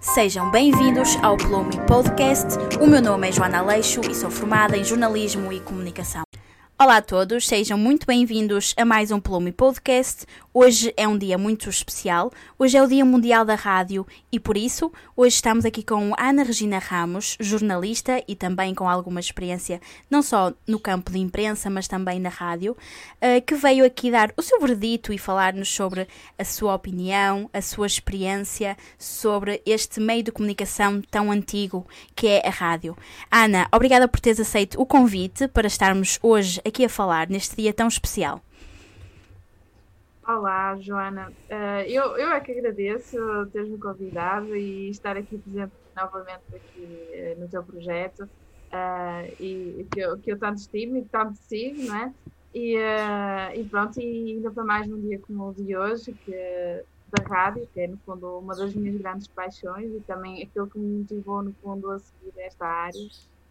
Sejam bem-vindos ao Plume Podcast. O meu nome é Joana Aleixo e sou formada em jornalismo e comunicação. Olá a todos, sejam muito bem-vindos a mais um Plume Podcast. Hoje é um dia muito especial. Hoje é o Dia Mundial da Rádio e por isso hoje estamos aqui com Ana Regina Ramos, jornalista e também com alguma experiência não só no campo de imprensa, mas também na rádio, eh, que veio aqui dar o seu verdito e falar-nos sobre a sua opinião, a sua experiência sobre este meio de comunicação tão antigo que é a rádio. Ana, obrigada por teres aceito o convite para estarmos hoje aqui a falar neste dia tão especial. Olá, Joana. Uh, eu, eu é que agradeço teres-me convidado e estar aqui presente novamente aqui uh, no teu projeto uh, e que eu, que eu tanto estimo e tanto sigo, não é? E, e pronto, e ainda para mais num dia como o de hoje, que, da rádio, que é no fundo uma das minhas grandes paixões e também aquilo que me motivou no fundo a seguir esta área.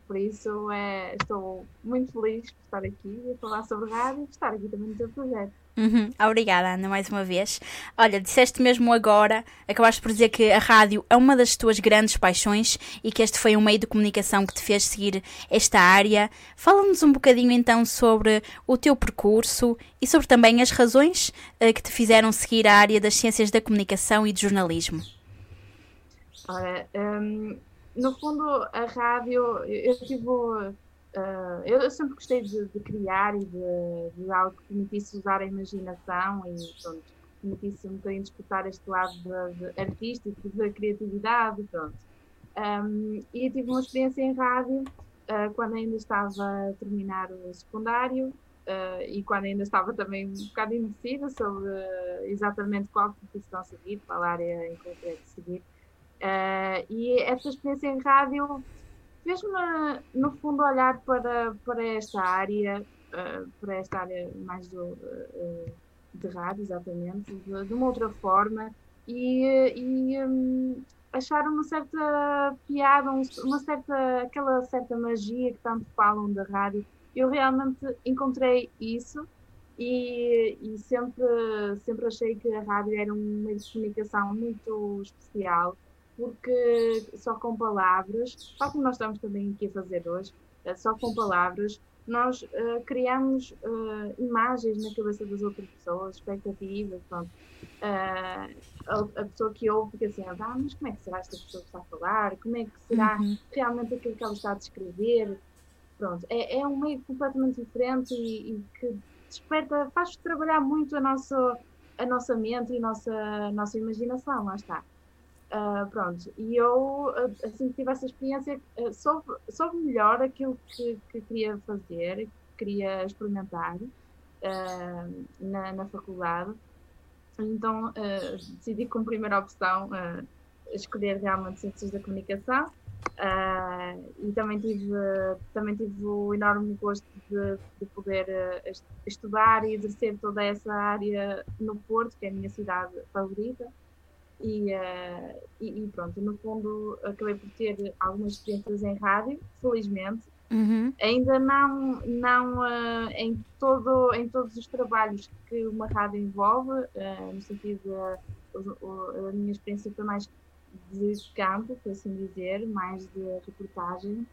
Por isso, é, estou muito feliz por estar aqui a falar sobre rádio e estar aqui também no teu projeto. Uhum. Obrigada, Ana, mais uma vez. Olha, disseste mesmo agora, acabaste por dizer que a rádio é uma das tuas grandes paixões e que este foi um meio de comunicação que te fez seguir esta área. Fala-nos um bocadinho então sobre o teu percurso e sobre também as razões uh, que te fizeram seguir a área das ciências da comunicação e de jornalismo. Ora, um no fundo, a rádio, eu tive. Uh, eu sempre gostei de, de criar e de, de, algo que permitisse usar a imaginação e pronto, permitisse um bocadinho disputar este lado de, de artístico, da criatividade, pronto. Um, e tive uma experiência em rádio uh, quando ainda estava a terminar o secundário uh, e quando ainda estava também um bocado indecisa sobre exatamente qual profissão seguir, qual área em concreto seguir. Uh, e essa experiência em rádio fez-me, no fundo, olhar para, para esta área, uh, para esta área mais do, uh, de rádio, exatamente, de, de, uma outra forma, e, e um, achar uma certa piada, uma certa, aquela certa magia que tanto falam da rádio. Eu realmente encontrei isso e, e sempre, sempre achei que a rádio era um meio de comunicação muito especial porque só com palavras, tal como nós estamos também aqui a fazer hoje, eh, só com palavras, nós uh, criamos uh, imagens na cabeça das outras pessoas, expectativas, pronto. Uh, a, a, pessoa que ouve fica assim, ah, mas como é que será esta pessoa que está a falar? Como é que será uhum. realmente aquilo que ela está a descrever? Pronto, é, é um meio completamente diferente e, e que desperta, faz trabalhar muito a nossa, a nossa mente e a nossa, a nossa imaginação, lá está. Uh, pronto, e eu, assim que tive essa experiência, uh, soube, soube melhor aquilo que, que queria fazer, que queria experimentar uh, na, na faculdade. Então decidi como primeira opção escolher realmente Ciências da Comunicação e também tive, também tive o enorme gosto de, de poder estudar e exercer toda essa área no Porto, que é a minha cidade favorita. E, uh, e, e, pronto, no fundo acabei por ter algumas experiências em rádio, felizmente. Uhum. Ainda não, não uh, em, todo, em todos os trabalhos que uma rádio envolve, uh, no sentido da minha experiência foi mais de campo, por assim dizer, mais de reportagem.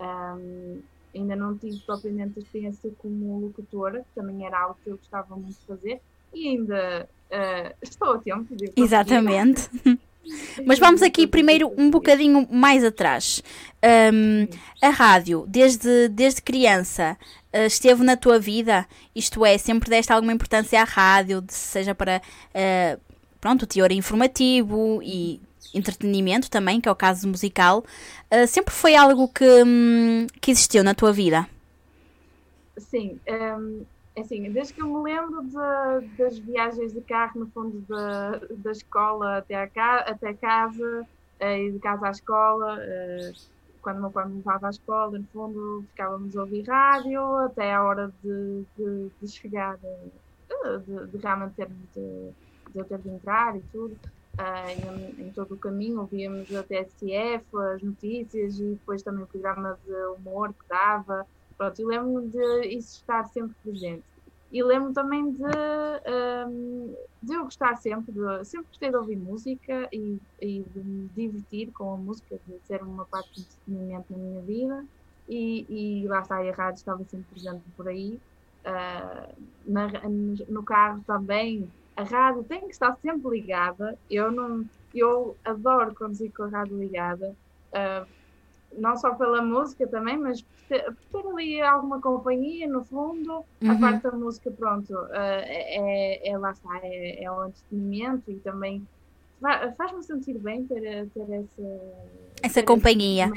Um, ainda não tive propriamente experiência como locutora, que também era algo que eu gostava muito de fazer, e ainda uh, estou a tempo de. Exatamente. Mas vamos aqui primeiro um bocadinho mais atrás. Um, a rádio, desde, desde criança, uh, esteve na tua vida? Isto é, sempre deste alguma importância à rádio, seja para uh, pronto, o teor informativo e entretenimento também, que é o caso musical. Uh, sempre foi algo que, um, que existiu na tua vida? Sim. Um assim, desde que eu me lembro de, das viagens de carro, no fundo, da, da escola até, a até casa, eh, e de casa à escola, eh, quando meu pai me levava à escola, no fundo, ficávamos a ouvir rádio até a hora de, de, de chegar, eh, de, de, realmente de, de eu ter de entrar e tudo. Uh, em, em, todo o caminho ouvíamos a TSF, as notícias e depois também o programa de humor que dava. Pronto, eu lembro-me de isso estar sempre presente. E lembro também de, um, de eu gostar sempre, de, sempre gostei de ouvir música e, e, de me divertir com a música, de ser uma parte de entretenimento na minha vida. E, e lá está, a rádio estava sempre presente por aí. Uh, na, no carro também, a rádio tem que estar sempre ligada. Eu não, eu adoro conduzir com a rádio ligada. Uh, não só pela música também, mas por ter, por ter ali alguma companhia no fundo, uhum. a parte da música, pronto, uh, é, é, lá está, é, é o entretenimento e também faz-me sentir bem ter, ter essa, essa ter companhia.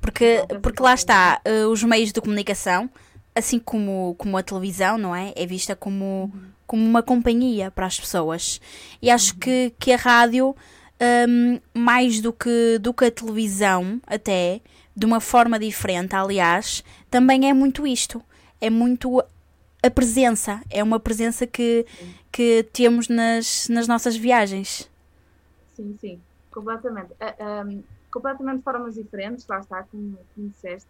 Porque, porque lá está, uh, os meios de comunicação, assim como, como a televisão, não é? É vista como, uhum. como uma companhia para as pessoas. E acho uhum. que, que a rádio, um, mais do que, do que a televisão, até, de uma forma diferente, aliás, também é muito isto. É muito a presença. É uma presença que, que temos nas, nas nossas viagens. Sim, sim, completamente. Uh, ah, um, completamente formas diferentes, lá está, como, como disseste,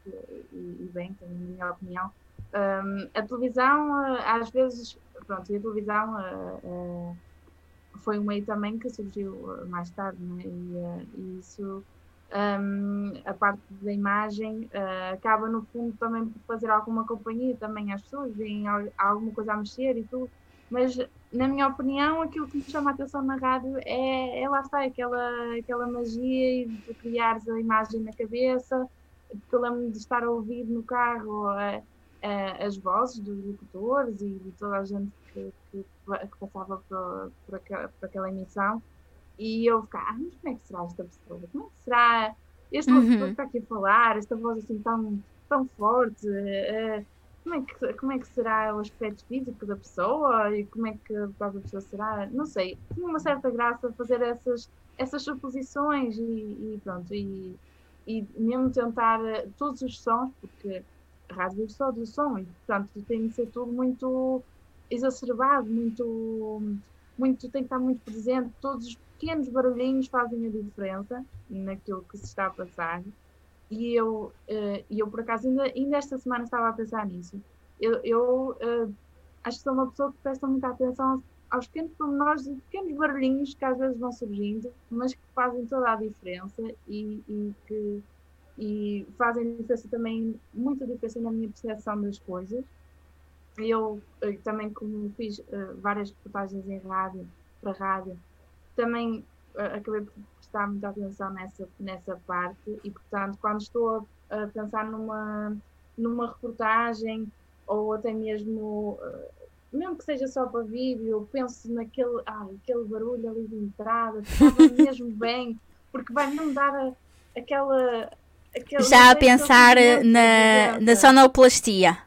e, e bem, na minha opinião. Um, a televisão, ah, às vezes, pronto, a televisão uh, uh, foi um meio também que surgiu mais tarde, né? e, e isso um, a parte da imagem uh, acaba no fundo também por fazer alguma companhia também às pessoas, veem alguma coisa a mexer e tudo, mas na minha opinião aquilo que me chama a atenção na rádio é, é lá está, aquela, aquela magia de criares a imagem na cabeça, lembro de estar a ouvir no carro uh, as vozes dos locutores e de toda a gente que, que, que passava por, por, aquela, por aquela emissão e eu ficava, ah, mas como é que será esta pessoa? Como é que será este uhum. que está aqui a falar, esta voz assim tão, tão forte? Uh, como, é que, como é que será o aspecto físico da pessoa e como é que a própria pessoa será? Não sei, tinha uma certa graça fazer essas, essas suposições e, e pronto, e, e mesmo tentar eh, todos os sons, porque a rádio vive só do som e portanto tem de ser tudo muito exacerbado, muito, muito tem que estar muito presente, todos os pequenos barulhinhos fazem a diferença naquilo que se está a passar. E eu, uh, eu por acaso, ainda, ainda esta semana estava a pensar nisso. Eu, eu uh, acho que sou uma pessoa que presta muita atenção aos pequenos pormenores e pequenos barulhinhos que às vezes vão surgindo, mas que fazem toda a diferença e, e que e fazem diferença também, muita diferença na minha percepção das coisas. Eu, eu eh, também, como fiz uh, várias reportagens em rádio, para rádio, também uh, acabei por prestar muita atenção nessa, nessa parte e, portanto, quando estou a, a pensar numa, numa reportagem ou até mesmo, uh, mesmo que seja só para vídeo, penso naquele ah, aquele barulho ali de entrada, estava mesmo bem, porque vai mesmo dar a, aquela. aquela Já a pensar na, na sonoplastia.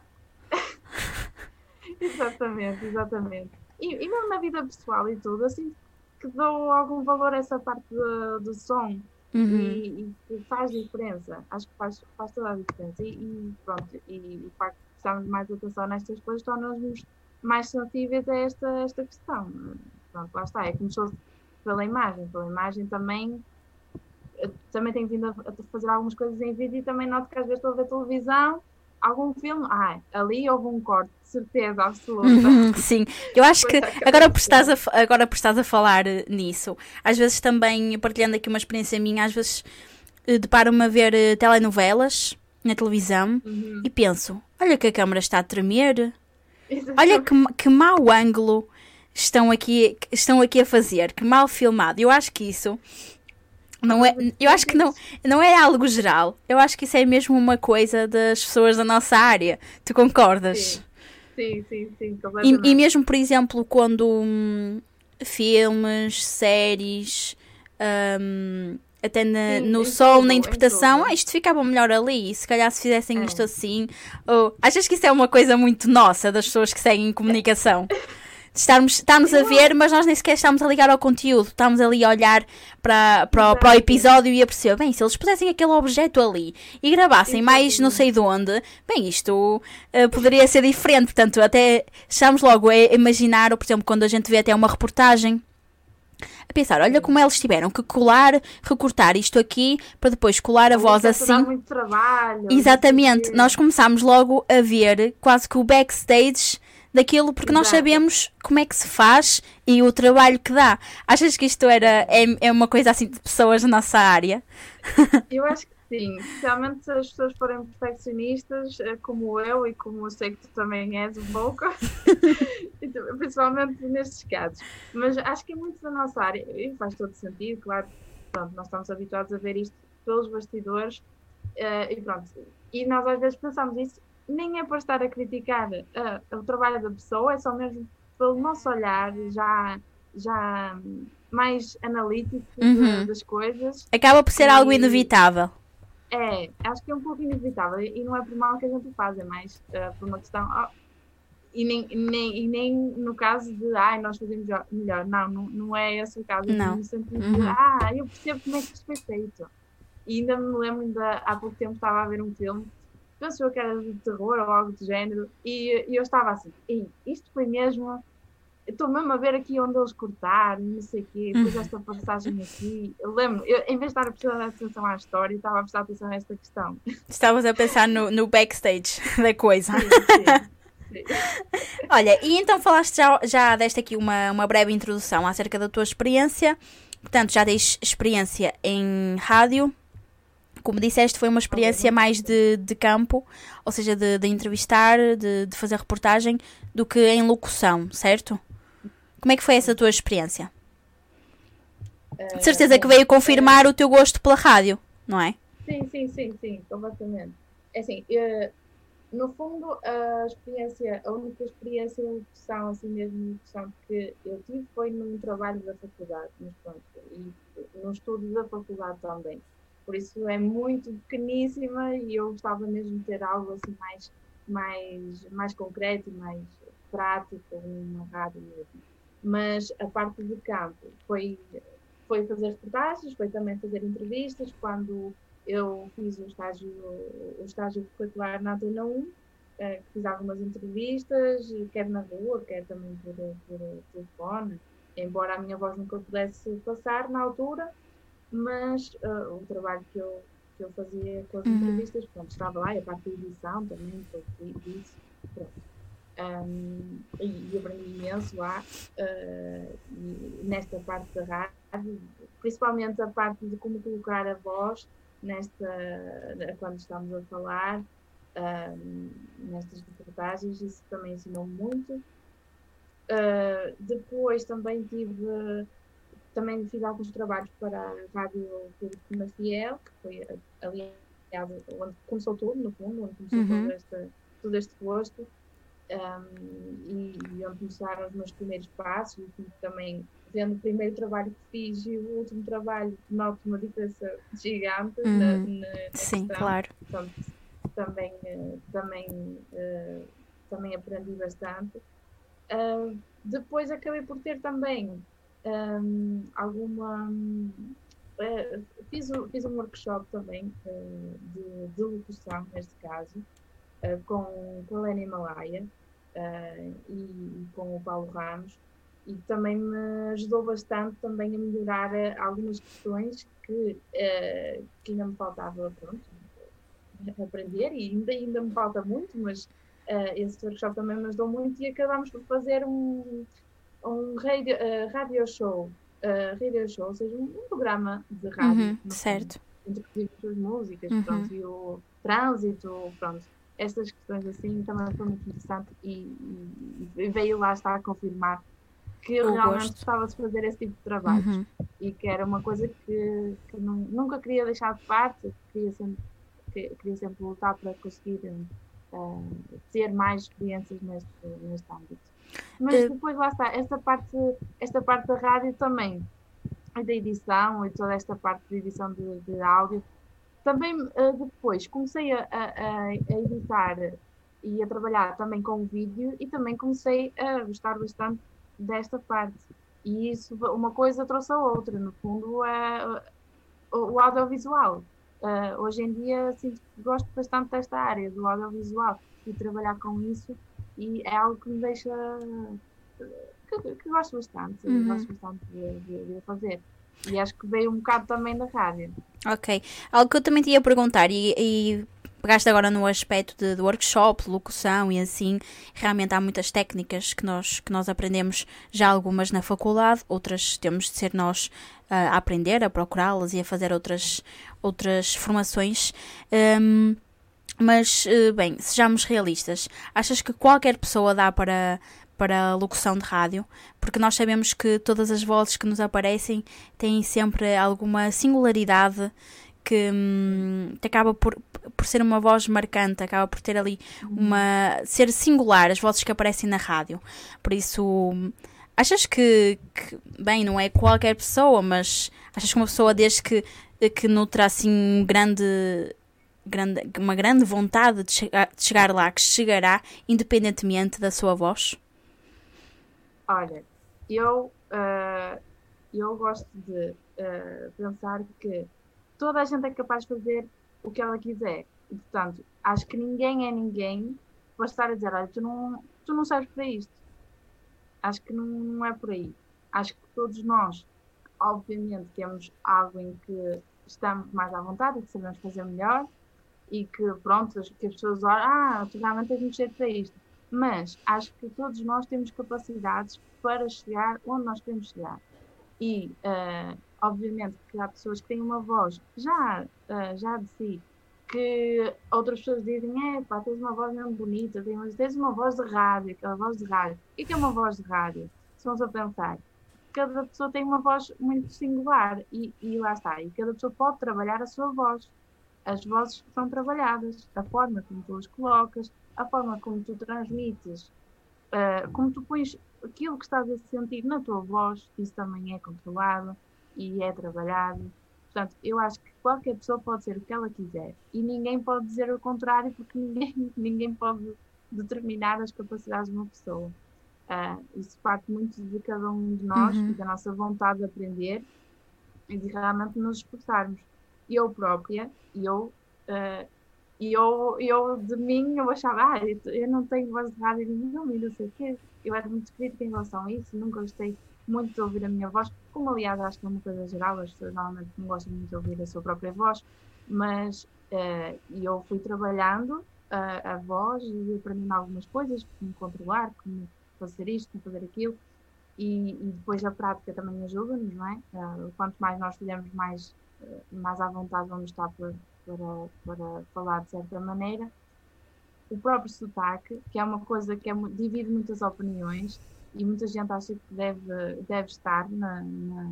Exatamente, exatamente. E, e mesmo na vida pessoal e tudo, assim, que dou algum valor a essa parte do, do som uhum. e, e, faz diferença. Acho que faz, faz toda a diferença. E, e pronto, e o facto de prestarmos mais atenção nestas coisas torna-nos mais sensíveis a esta, esta questão. Pronto, lá está, é como se fosse pela imagem. Pela imagem também também tenho vindo a, a fazer algumas coisas em vídeo e também noto que às vezes estou a ver televisão algum filme, ah, ali houve um corte, de certeza absoluta. Uhum, sim, eu acho que agora por, estás a, agora por estás a falar nisso, às vezes também, partilhando aqui uma experiência minha, às vezes eh, deparo-me a ver eh, telenovelas na televisão uhum. e penso, olha que a câmera está a tremer, olha que, que mau ângulo estão aqui, estão aqui a fazer, que mal filmado. Eu acho que isso não é, eu acho que não, não é algo geral. Eu acho que isso é mesmo uma coisa das pessoas da nossa área. Tu concordas? Sim, sim, sim. sim e, e, mesmo, por exemplo, quando hum, filmes, séries, hum, até na, sim, no som, tudo, na interpretação, ah, isto ficava melhor ali. Se calhar se fizessem é. isto assim. Ou, achas que isso é uma coisa muito nossa das pessoas que seguem comunicação? estarmos, a ver, mas nós nem sequer estamos a ligar ao conteúdo, estamos ali a olhar para, para, para o episódio e a perceber, bem, se eles pusessem aquele objeto ali e gravassem mais não sei de onde, bem, isto uh, poderia ser diferente. Portanto, até estamos logo a imaginar, ou por exemplo, quando a gente vê até uma reportagem a pensar, olha como eles tiveram que colar, recortar isto aqui para depois colar a voz assim. Muito trabalho, Exatamente, nós começámos logo a ver quase que o backstage daquilo porque nós Exato. sabemos como é que se faz e o trabalho que dá. Achas que isto era, é, é uma coisa assim de pessoas da nossa área? Eu acho que sim, especialmente se as pessoas forem perfeccionistas, eh, como eu e como eu sei que tu também és um pouco, principalmente nestes casos. Mas acho que é muito da nossa área, e faz todo sentido, claro, pronto, nós estamos habituados a ver isto pelos bastidores, eh, e pronto. E nós às vezes pensamos isso, nem é para estar a criticar eh, o trabalho da pessoa, é só mesmo pelo nosso olhar já, já mais analítico de- Uhum. das coisas. Acaba por ser algo E- inevitável. É, acho que é um pouco inevitável e não é por mal que a gente faz, é mais eh, por uma questão. ah, e, nem, nem, e nem no caso de, ai, nós fazemos melhor. Não, não, não é esse o caso. Não. No sentido de, Uhum. ah, eu percebo como é que isto foi feito. E ainda me lembro, ainda, há pouco tempo estava a ver um filme, penso eu que era de terror ou algo do género, e, e eu estava assim, "Ei, isto foi mesmo. Estou mesmo a ver aqui onde eles cortaram, não sei o quê, depois esta passagem aqui. Eu lembro, eu, em vez de estar a prestar atenção à história, estava a prestar atenção a esta questão. Estavas a pensar no, no backstage da coisa. Sim, sim, sim. Olha, e então falaste já, já deste aqui uma, uma breve introdução acerca da tua experiência. Portanto, já tens experiência em rádio. Como disseste, foi uma experiência mais de, de campo, ou seja, de, de entrevistar, de, de fazer reportagem, do que em locução, certo? Como é que foi essa tua experiência? De certeza que veio confirmar o teu gosto pela rádio, não é? Sim, sim, sim, sim, completamente. É assim, eh, no fundo, a experiência, a única experiência de locução, assim mesmo, de locução que eu tive foi num trabalho da faculdade, mas pronto, e no estudo da faculdade também. Por isso é muito pequeníssima e eu gostava mesmo de ter algo assim mais, mais, mais concreto mais prático, uma rádio mesmo. Mas a parte de campo foi, foi fazer reportagens, foi também fazer entrevistas quando eu fiz o estágio, o estágio curricular na Antena 1, eh, fiz algumas entrevistas, quer na rua, quer também por, por telefone, embora a minha voz nunca pudesse passar na altura, mas eh, o trabalho que eu, que eu fazia com as Uhum. entrevistas, pronto, estava lá, e a parte da edição também, foi isso, pronto. Um, e, e aprendi imenso lá, e nesta parte da rádio, principalmente a parte de como colocar a voz nesta quando estamos a falar um, nestas reportagens isso também ensinou muito uh, depois também tive também fiz alguns trabalhos para a rádio Pública Fiel que foi aliás onde começou tudo no fundo onde começou Uhum. todo, este, todo este gosto um, e, e onde começaram os meus primeiros passos e também vendo o primeiro trabalho que fiz e o último trabalho, noto uma diferença gigante Uhum. na, na Sim, questão. claro. Portanto, também, eh, também, eh, também aprendi bastante. Ah, depois acabei por ter também ahm, alguma. eh, fiz, um- fiz um workshop também eh, de, de locução, neste caso, eh, com, com a Helena Himalaia eh, e, e com o Paulo Ramos e também me ajudou bastante também a melhorar eh, algumas questões que, eh, que ainda me faltava pronto, aprender e ainda, ainda me falta muito, mas eh, esse workshop também me ajudou muito e acabámos por fazer um, um radio, eh, radio show, eh, radio show, ou seja, um, um programa de rádio. Uhum, certo. introduzir as músicas, Uhum. pronto, e o trânsito, pronto, estas questões assim também foi muito interessante e, e- veio lá estar a confirmar que O realmente gostava de fazer esse tipo de trabalho Uhum. e que era uma coisa que, que nu- nunca queria deixar de parte, queria sempre, que- queria sempre lutar para conseguir eh, ter mais experiências neste, neste âmbito. Mas Eh, depois lá está, esta parte, esta parte da rádio também, da edição e toda esta parte de edição de, de áudio, também eh, depois comecei a, a- a- editar e a trabalhar também com vídeo e também comecei a gostar bastante desta parte. E isso, uma coisa trouxe a outra, no fundo, é o, o audiovisual. Eh, hoje em dia gosto bastante desta área do audiovisual e trabalhar com isso e é algo que me deixa que, que gosto bastante, Uhum. gosto bastante de, de- de fazer. E acho que veio um bocado também da rádio. Ok. Algo que eu também te ia perguntar, e, e pegaste agora no aspecto de, de workshop, locução e assim, realmente há muitas técnicas que nós, que nós aprendemos, já algumas na faculdade, outras temos de ser nós uh, a aprender, a procurá-las e a fazer outras, outras formações. Um, mas, uh, bem, sejamos realistas. Achas que qualquer pessoa dá para, para a locução de rádio? Porque nós sabemos que todas as vozes que nos aparecem têm sempre alguma singularidade que, hum, que acaba por, por ser uma voz marcante, acaba por ter ali uma. ser singular, as vozes que aparecem na rádio. Por isso, achas que, que bem, não é qualquer pessoa, mas achas que uma pessoa desde que, que nutra assim um grande. Grande, uma grande vontade de chegar, de chegar lá, que chegará independentemente da sua voz? Olha, eu, uh, eu gosto de uh, pensar que toda a gente é capaz de fazer o que ela quiser. Portanto, acho que ninguém é ninguém para estar a dizer, olha, tu não, tu não serves para isto. Acho que não, não é por aí. Acho que todos nós, obviamente, temos algo em que estamos mais à vontade e que sabemos fazer melhor e que, pronto, que as pessoas olham, ah, tu realmente tens mexer para isto. Mas acho que todos nós temos capacidades para chegar onde nós queremos chegar. E uh, obviamente que há pessoas que têm uma voz já, uh, já de si, que outras pessoas dizem, é pá, tens uma voz mesmo bonita, tens uma voz de rádio, aquela voz de rádio. O que é uma voz de rádio? Se vamos a pensar, cada pessoa tem uma voz muito singular e, e lá está, e cada pessoa pode trabalhar a sua voz. As vozes são trabalhadas, a forma como tu as colocas, a forma como tu transmites, uh, como tu pões aquilo que estás a sentir na tua voz, isso também é controlado e é trabalhado. Portanto, eu acho que qualquer pessoa pode ser o que ela quiser e ninguém pode dizer o contrário porque ninguém, ninguém pode determinar as capacidades de uma pessoa. Uh, isso parte muito de cada um de nós uhum. e da nossa vontade de aprender e de realmente nos esforçarmos. Eu própria, eu, uh, eu, eu de mim, eu achava, ah, eu não tenho voz de rádio nenhuma e não sei o quê. Eu era muito crítica em relação a isso, nunca gostei muito de ouvir a minha voz, como aliás acho que é uma coisa geral, as pessoas normalmente não gostam muito de ouvir a sua própria voz, mas uh, eu fui trabalhando uh, a voz e aprendendo algumas coisas, como controlar, como fazer isto, como fazer aquilo, e, e depois a prática também ajuda-nos, não é? Uh, quanto mais nós fizermos, mais, mais à vontade vamos estar para, para, para falar de certa maneira. O próprio sotaque, que é uma coisa que é, divide muitas opiniões, e muita gente acha que deve, deve estar na, na,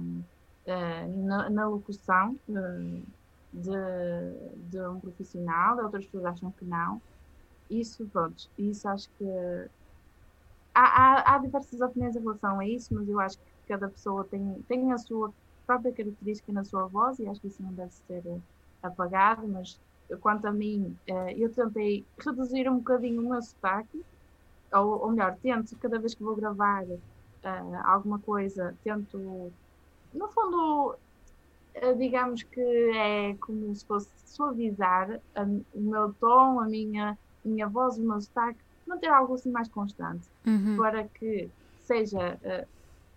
uh, na, na locução uh, de, de um profissional, outras pessoas acham que não. Isso, pronto, isso acho que há, há, há, diversas opiniões em relação a isso, mas eu acho que cada pessoa tem, tem a sua própria característica na sua voz e acho que isso não deve ser apagado, mas quanto a mim, uh, eu tentei reduzir um bocadinho o meu sotaque, ou, ou melhor, tento cada vez que vou gravar alguma coisa, tento, no fundo, digamos que é como se fosse suavizar o meu tom, a minha, minha voz, o meu sotaque, manter algo assim mais constante, uhum. para que seja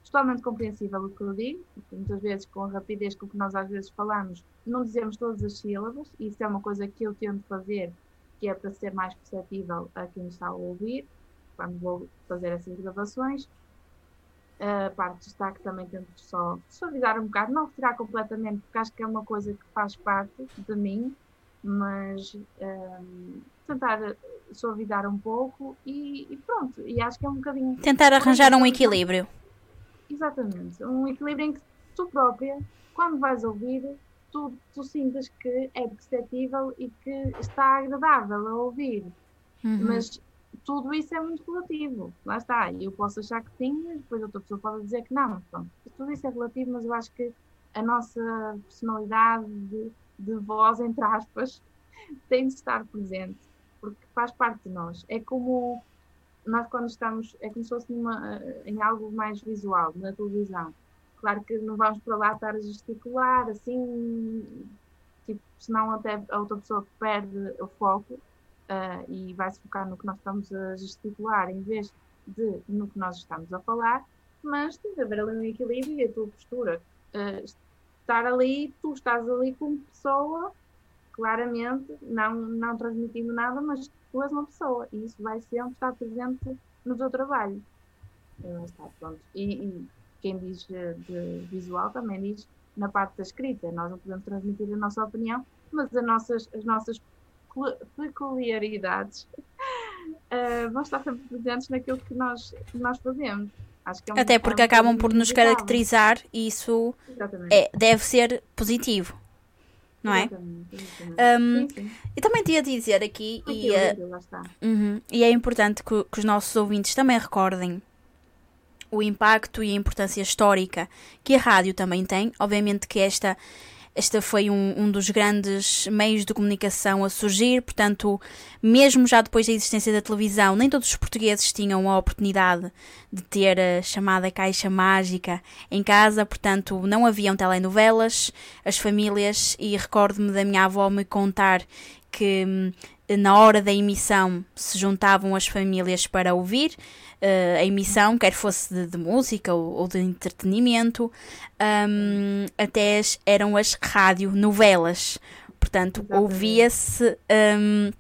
totalmente compreensível o que eu digo, porque muitas vezes com a rapidez com que nós às vezes falamos, não dizemos todas as sílabas, e isso é uma coisa que eu tento fazer, que é para ser mais perceptível a quem está a ouvir quando vou fazer essas gravações. A parte de destaque também tento só suavizar um bocado, não retirar completamente, porque acho que é uma coisa que faz parte de mim, mas um, tentar suavizar um pouco e, e, pronto. E acho que é um bocadinho. Tentar arranjar um equilíbrio. Exatamente, um equilíbrio em que tu própria, quando vais ouvir, tu, tu sintas que é perceptível e que está agradável a ouvir. Uhum. Mas tudo isso é muito relativo. Lá está. Eu posso achar que sim, mas depois outra pessoa pode dizer que não. Pronto. Tudo isso é relativo, mas eu acho que a nossa personalidade de, de voz, entre aspas, tem de estar presente, porque faz parte de nós. É como nós quando estamos, é como se fosse numa, em algo mais visual, na televisão. Claro que não vamos para lá estar a gesticular, assim, tipo, senão até a outra pessoa perde o foco uh, e vai se focar no que nós estamos a gesticular em vez de no que nós estamos a falar, mas tem de haver ali um equilíbrio e a tua postura. Uh, estar ali, tu estás ali como pessoa, claramente, não, não transmitindo nada, mas tu és uma pessoa e isso vai sempre estar presente no teu trabalho. Está, pronto. E, e quem diz de visual também diz na parte da escrita. Nós não podemos transmitir a nossa opinião, mas as nossas, as nossas peculiaridades uh, vão estar sempre presentes naquilo que nós, que nós fazemos. É um, Até porque é um acabam por nos caracterizar e isso é, deve ser positivo. Não é? Um. Eu também tinha a dizer aqui, e, uh, e é importante que, que os nossos ouvintes também recordem o impacto e a importância histórica que a rádio também tem. Obviamente que esta este foi um, um, dos grandes meios de comunicação a surgir, portanto, mesmo já depois da existência da televisão, nem todos os portugueses tinham a oportunidade de ter a chamada caixa mágica em casa, portanto, não haviam telenovelas, as famílias, e recordo-me da minha avó me contar que hum, na hora da emissão se juntavam as famílias para ouvir uh, a emissão, quer fosse de, de música ou, ou, de entretenimento, um, até as, eram as radionovelas. Portanto, ouvia-se um,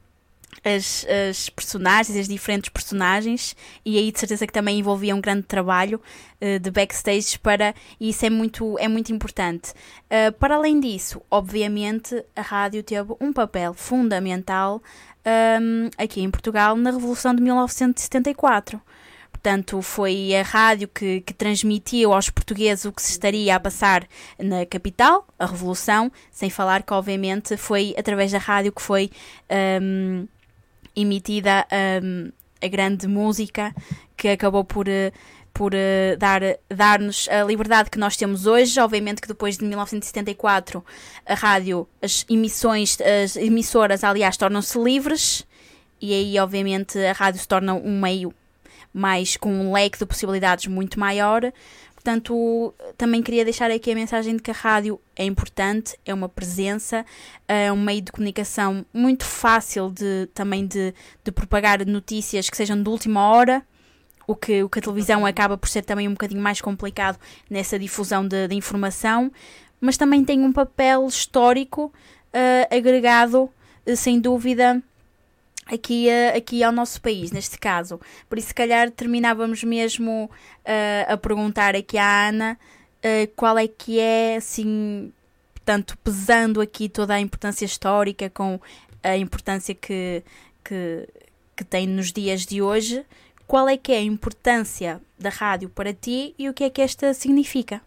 as, as, personagens, as diferentes personagens, e aí de certeza que também envolvia um grande trabalho uh, de backstage para, e isso é muito, é muito importante. Uh, para além disso, obviamente, a rádio teve um papel fundamental um, aqui em Portugal na Revolução de 1974. Portanto, foi a rádio que, que, transmitiu aos portugueses o que se estaria a passar na capital, a Revolução, sem falar que, obviamente, foi através da rádio que foi um, emitida um, a grande música que acabou por. por uh, dar, dar-nos a liberdade que nós temos hoje. Obviamente que depois de 1974 a rádio, as emissões, as emissoras, aliás, tornam-se livres e aí, obviamente, a rádio se torna um meio mais com um leque de possibilidades muito maior. Portanto, também queria deixar aqui a mensagem de que a rádio é importante, é uma presença, é um meio de comunicação muito fácil de também de, de propagar notícias que sejam de última hora, o que, o que a televisão acaba por ser também um bocadinho mais complicado nessa difusão de, de informação, mas também tem um papel histórico uh, agregado, uh, sem dúvida, aqui, aqui ao nosso país, neste caso. Por isso, se calhar, terminávamos mesmo uh, a perguntar aqui à Ana uh, qual é que é, assim, portanto, pesando aqui toda a importância histórica com a importância que, que, que tem nos dias de hoje, qual é que é a importância da rádio para ti e o que é que esta significa?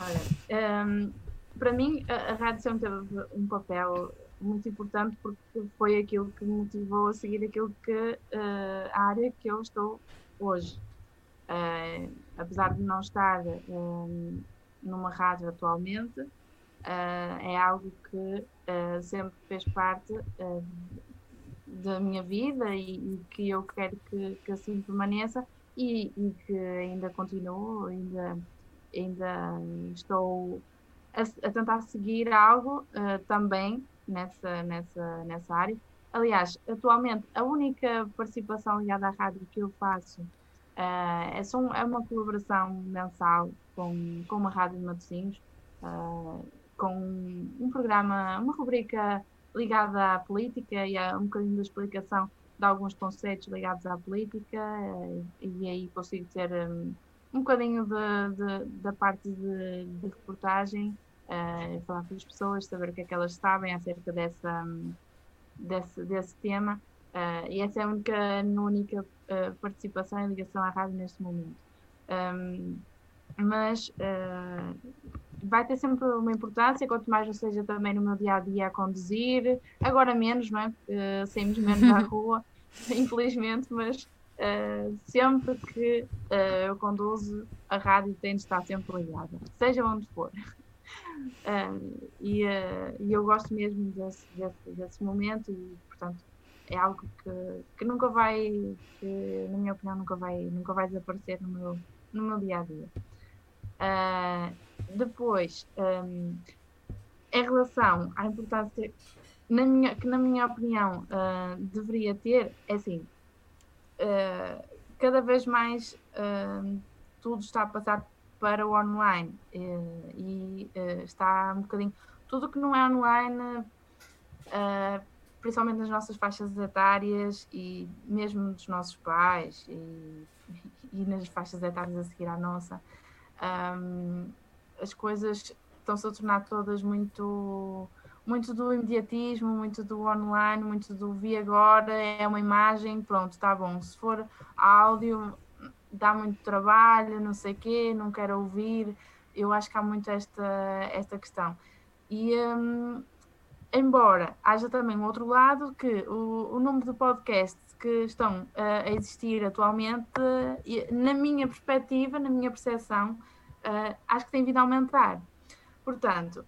Olha, um, ehm, para mim a, a rádio sempre teve um papel muito importante porque foi aquilo que me motivou a seguir aquilo que uh, a área que eu estou hoje. Uh, apesar de não estar um, numa rádio atualmente, uh, é algo que sempre fez parte da minha vida e, e, que eu quero que, que assim permaneça e, e, que ainda continuo, ainda, ainda estou a, a tentar seguir algo também nessa, nessa, nessa área. Aliás, atualmente a única participação ligada à rádio que eu faço uh, é, só um, é uma colaboração mensal com, com uma rádio de Matosinhos, uh, com um programa, uma rubrica ligada à política e a um bocadinho da explicação de alguns conceitos ligados à política uh, e aí consigo ter um, um bocadinho de, de, da parte de, de reportagem uh, falar com as pessoas, saber o que é que elas sabem acerca dessa, desse, desse tema. Uh, e essa é a única, a única uh, participação e ligação à rádio neste momento. Um, mas uh, vai ter sempre uma importância, quanto mais eu seja também no meu dia a dia a conduzir, agora menos, não é? Porque saímos menos à rua, infelizmente, mas uh, sempre que uh, eu conduzo, a rádio tem de estar sempre ligada, seja onde for. E, uh, e, eu gosto mesmo desse, desse, desse, momento e, portanto, é algo que, que nunca vai, que, na minha opinião, nunca vai, nunca vai desaparecer no meu, no meu dia a dia. Uh, depois, um, em relação à importância na minha, que, na minha opinião, uh, deveria ter, é assim, cada vez mais tudo está a passar para o online eh, e, e uh, está um bocadinho tudo que não é online, uh, principalmente nas nossas faixas etárias e mesmo dos nossos pais e, e nas faixas etárias a seguir à nossa, um, as coisas estão-se a tornar todas muito muito do imediatismo, muito do online, muito do vi agora, é uma imagem, pronto, está bom. Se for áudio, dá muito trabalho, não sei quê, não quero ouvir. Eu acho que há muito esta, esta questão. E um, embora haja também um outro lado que o, o número de podcasts que estão uh, a existir atualmente, na minha perspectiva, na minha percepção, uh, acho que tem vindo a aumentar. Portanto,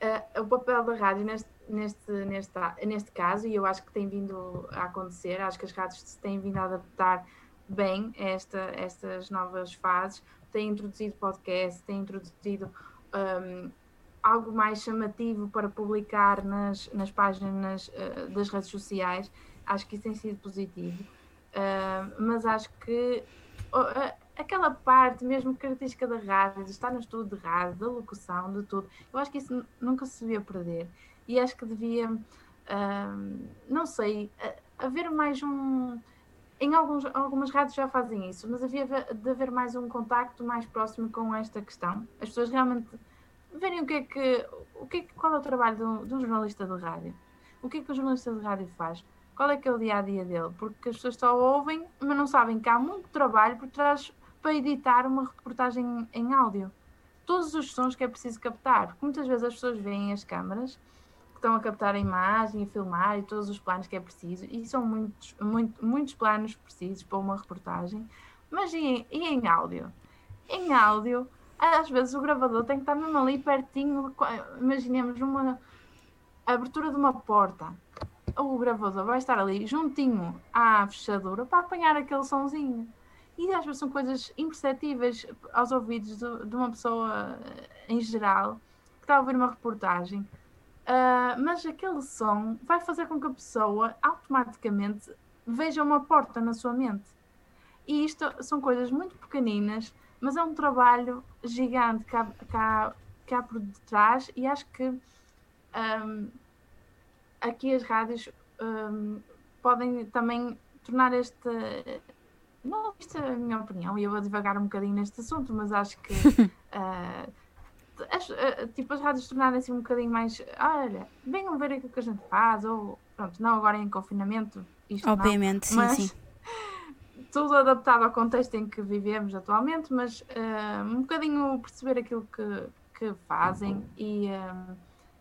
uh, o papel da rádio neste, neste, neste, neste caso, e eu acho que tem vindo a acontecer, acho que as rádios se têm vindo a adaptar bem esta, estas novas fases, têm introduzido podcast, têm introduzido um, algo mais chamativo para publicar nas, nas páginas uh, das redes sociais. Acho que isso tem sido positivo. Uh, mas acho que uh, aquela parte mesmo característica da rádio, de estar no estudo de rádio, da locução, de tudo, eu acho que isso nunca se devia perder. E acho que devia, não sei, haver mais um. Em alguns, algumas rádios já fazem isso, mas havia de haver mais um contacto mais próximo com esta questão. As pessoas realmente verem o que é que, o que, é que qual é o trabalho de um, de um, jornalista de rádio. O que é que o jornalista de rádio faz? Qual é que é o dia a dia dele? Porque as pessoas só ouvem, mas não sabem que há muito trabalho por trás para editar uma reportagem em áudio. Todos os sons que é preciso captar. Porque muitas vezes as pessoas veem as câmaras estão a captar a imagem, a filmar e todos os planos que é preciso. E são muitos, muito, muitos planos precisos para uma reportagem. Mas e em, e em áudio? Em áudio às vezes o gravador tem que estar mesmo ali pertinho, imaginemos uma abertura de uma porta. O gravador vai estar ali juntinho à fechadura para apanhar aquele sonzinho. E às vezes são coisas imperceptíveis aos ouvidos de, de uma pessoa em geral que está a ouvir uma reportagem. Uh, mas aquele som vai fazer com que a pessoa automaticamente veja uma porta na sua mente. E isto são coisas muito pequeninas mas é um trabalho gigante que há, que há, que há por detrás e acho que um, aqui as rádios um, podem também tornar este. Não, isto é a minha opinião, e eu vou devagar um bocadinho neste assunto, mas acho que uh, as, uh, tipo, as rádios tornarem-se um bocadinho mais. Olha, venham ver aquilo que a gente faz, ou pronto, não agora em confinamento. Isto Obviamente, não, sim, sim tudo adaptado ao contexto em que vivemos atualmente, mas uh, um bocadinho perceber aquilo que, que fazem e, uh,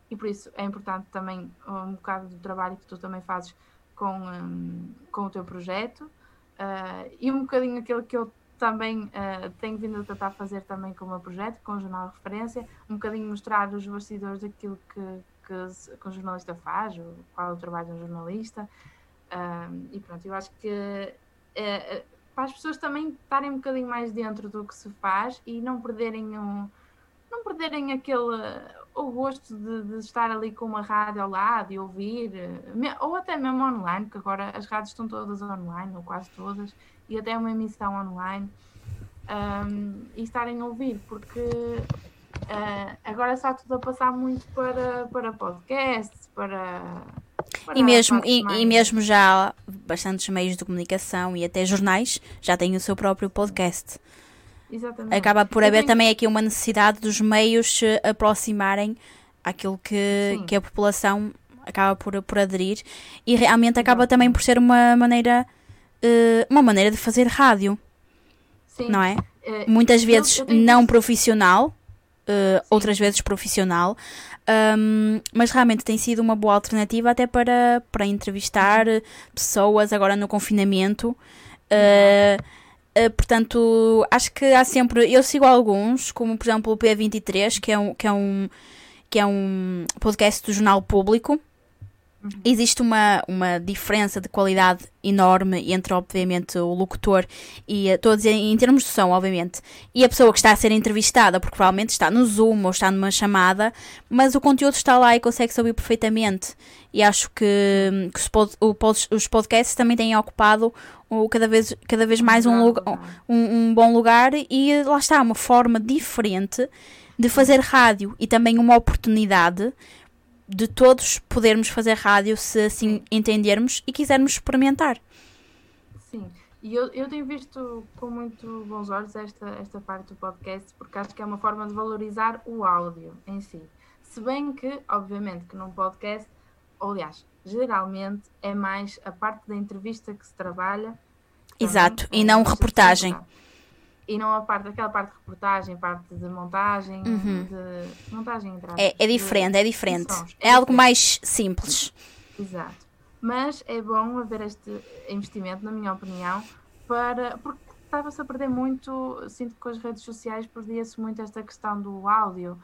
e por isso é importante também um bocado do trabalho que tu também fazes com, um, com o teu projeto uh, e um bocadinho aquilo que eu também tenho vindo a tentar fazer também com o meu projeto, com o Jornal de Referência, um bocadinho mostrar os bastidores daquilo que, que, que o jornalista faz, qual é o trabalho de um jornalista. e pronto, eu acho que é, para as pessoas também estarem um bocadinho mais dentro do que se faz e não perderem um, não perderem aquele o gosto de, de, estar ali com uma rádio ao lado e ouvir, ou até mesmo online, que agora as rádios estão todas online, ou quase todas, e até uma emissão online, um, e estarem a ouvir, porque uh, agora está tudo a passar muito para, para podcasts, para e mesmo, e, e, mesmo já bastantes meios de comunicação e até jornais já têm o seu próprio podcast. Exatamente. Acaba por haver tenho... também aqui uma necessidade dos meios se aproximarem àquilo que, que a população acaba por, por aderir e realmente acaba Exato. também por ser uma maneira uh, uma maneira de fazer rádio. Sim. Não é? Uh, Muitas vezes não profissional, uh, outras vezes profissional, um, mas realmente tem sido uma boa alternativa até para, para entrevistar pessoas agora no confinamento. Uh, uh, portanto, acho que há sempre. Eu sigo alguns, como por exemplo o P23, que é um, que é um, que é um podcast do Jornal Público. Uhum. Existe uma, uma diferença de qualidade enorme entre, obviamente, o locutor e estou a dizer em termos de som, obviamente, e a pessoa que está a ser entrevistada, porque provavelmente está no Zoom ou está numa chamada, mas o conteúdo está lá e consegue-se ouvir perfeitamente. E acho que, que os, os podcasts também têm ocupado cada, vez, cada vez mais um, lugar, um, um bom lugar e lá está, uma forma diferente de fazer rádio e também uma oportunidade de todos podermos fazer rádio se assim entendermos e quisermos experimentar. Sim, e eu, eu tenho visto com muito bons olhos esta, esta parte do podcast, porque acho que é uma forma de valorizar o áudio em si. Se bem que, obviamente, que num podcast, ou, aliás, geralmente é mais a parte da entrevista que se trabalha. Exato, e não reportagem. E não a parte, aquela parte de reportagem, parte de montagem, Uhum. de montagem entre É, é diferente, de- é diferente. sons. É algo diferente. mais simples. Exato. Mas é bom haver este investimento, na minha opinião, para porque estava-se a perder muito, sinto que com as redes sociais perdia-se muito esta questão do áudio,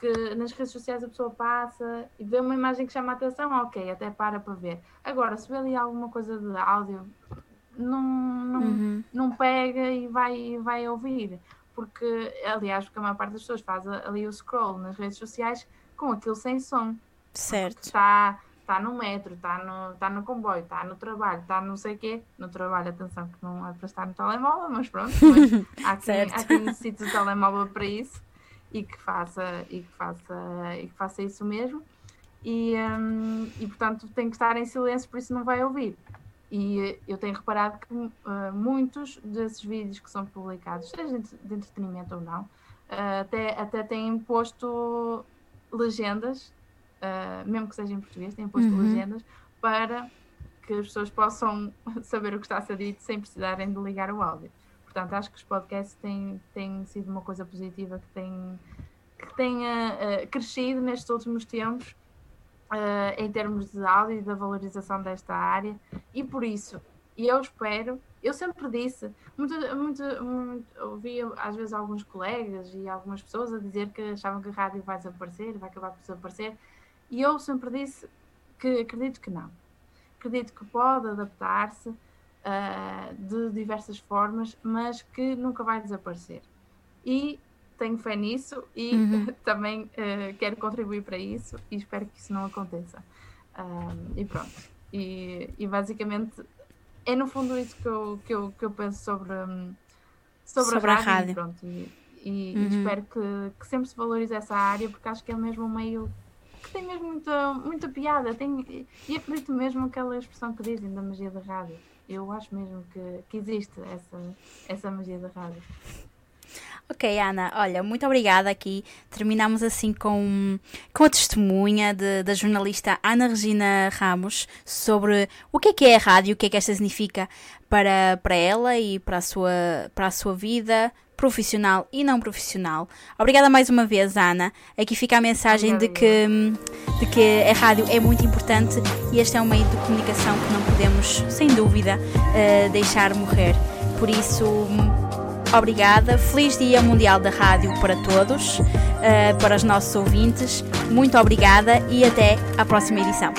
que nas redes sociais a pessoa passa e vê uma imagem que chama a atenção, ok, até para para ver. Agora, se vê ali alguma coisa de áudio, não, não, Uhum. não pega e vai, vai ouvir. Porque, aliás, porque a maior parte das pessoas faz ali o scroll nas redes sociais com aquilo sem som Certo. está está no metro, está no, está no comboio, está no trabalho, está não sei o quê. No trabalho, atenção, que não é para estar no telemóvel, mas pronto. Mas há, quem, há quem necessite do telemóvel para isso e que faça, e que faça, e que faça isso mesmo. E, hum, e portanto tem que estar em silêncio, por isso não vai ouvir. E eh, eu tenho reparado que eh, muitos desses vídeos que são publicados, seja de entretenimento ou não, eh, até, até têm posto legendas, eh, mesmo que seja em português, têm posto Uhum. legendas para que as pessoas possam saber o que está a ser dito sem precisarem de ligar o áudio. Portanto, acho que os podcasts têm, têm sido uma coisa positiva que tem, que tenha crescido nestes últimos tempos eh, em termos de áudio e da valorização desta área e por isso, eu espero, eu sempre disse, muito, muito, muito, ouvi às vezes alguns colegas e algumas pessoas a dizer que achavam que a rádio vai desaparecer, vai acabar por desaparecer, e eu sempre disse que acredito que não. Acredito que pode adaptar-se ah, de diversas formas, mas que nunca vai desaparecer. E tenho fé nisso e Uhum. também eh, quero contribuir para isso e espero que isso não aconteça. Ah, e pronto. E, e basicamente é no fundo isso que eu, que eu, que eu penso sobre, hum, sobre, Sobre a a rádio. rádio. E, pronto, e, e- e Uhum. espero que, que sempre se valorize essa área porque acho que é mesmo um meio que tem mesmo muita, muita piada. Tem, e acredito mesmo aquela expressão que dizem da magia da rádio. Eu acho mesmo que, que existe essa, essa magia da rádio. Ok, Ana, olha, muito obrigada aqui. Terminamos assim com, com a testemunha de- da jornalista Ana Regina Ramos sobre o que é que é a rádio, o que é que esta significa para, para ela e para a, sua, para a sua vida profissional e não profissional. Obrigada mais uma vez, Ana. Aqui fica a mensagem de que, de que a rádio é muito importante e este é um meio de comunicação que não podemos, sem dúvida, eh, deixar morrer. Por isso, Obrigada, feliz Dia Mundial da Rádio para todos, eh, para os nossos ouvintes. Muito obrigada e até à próxima edição.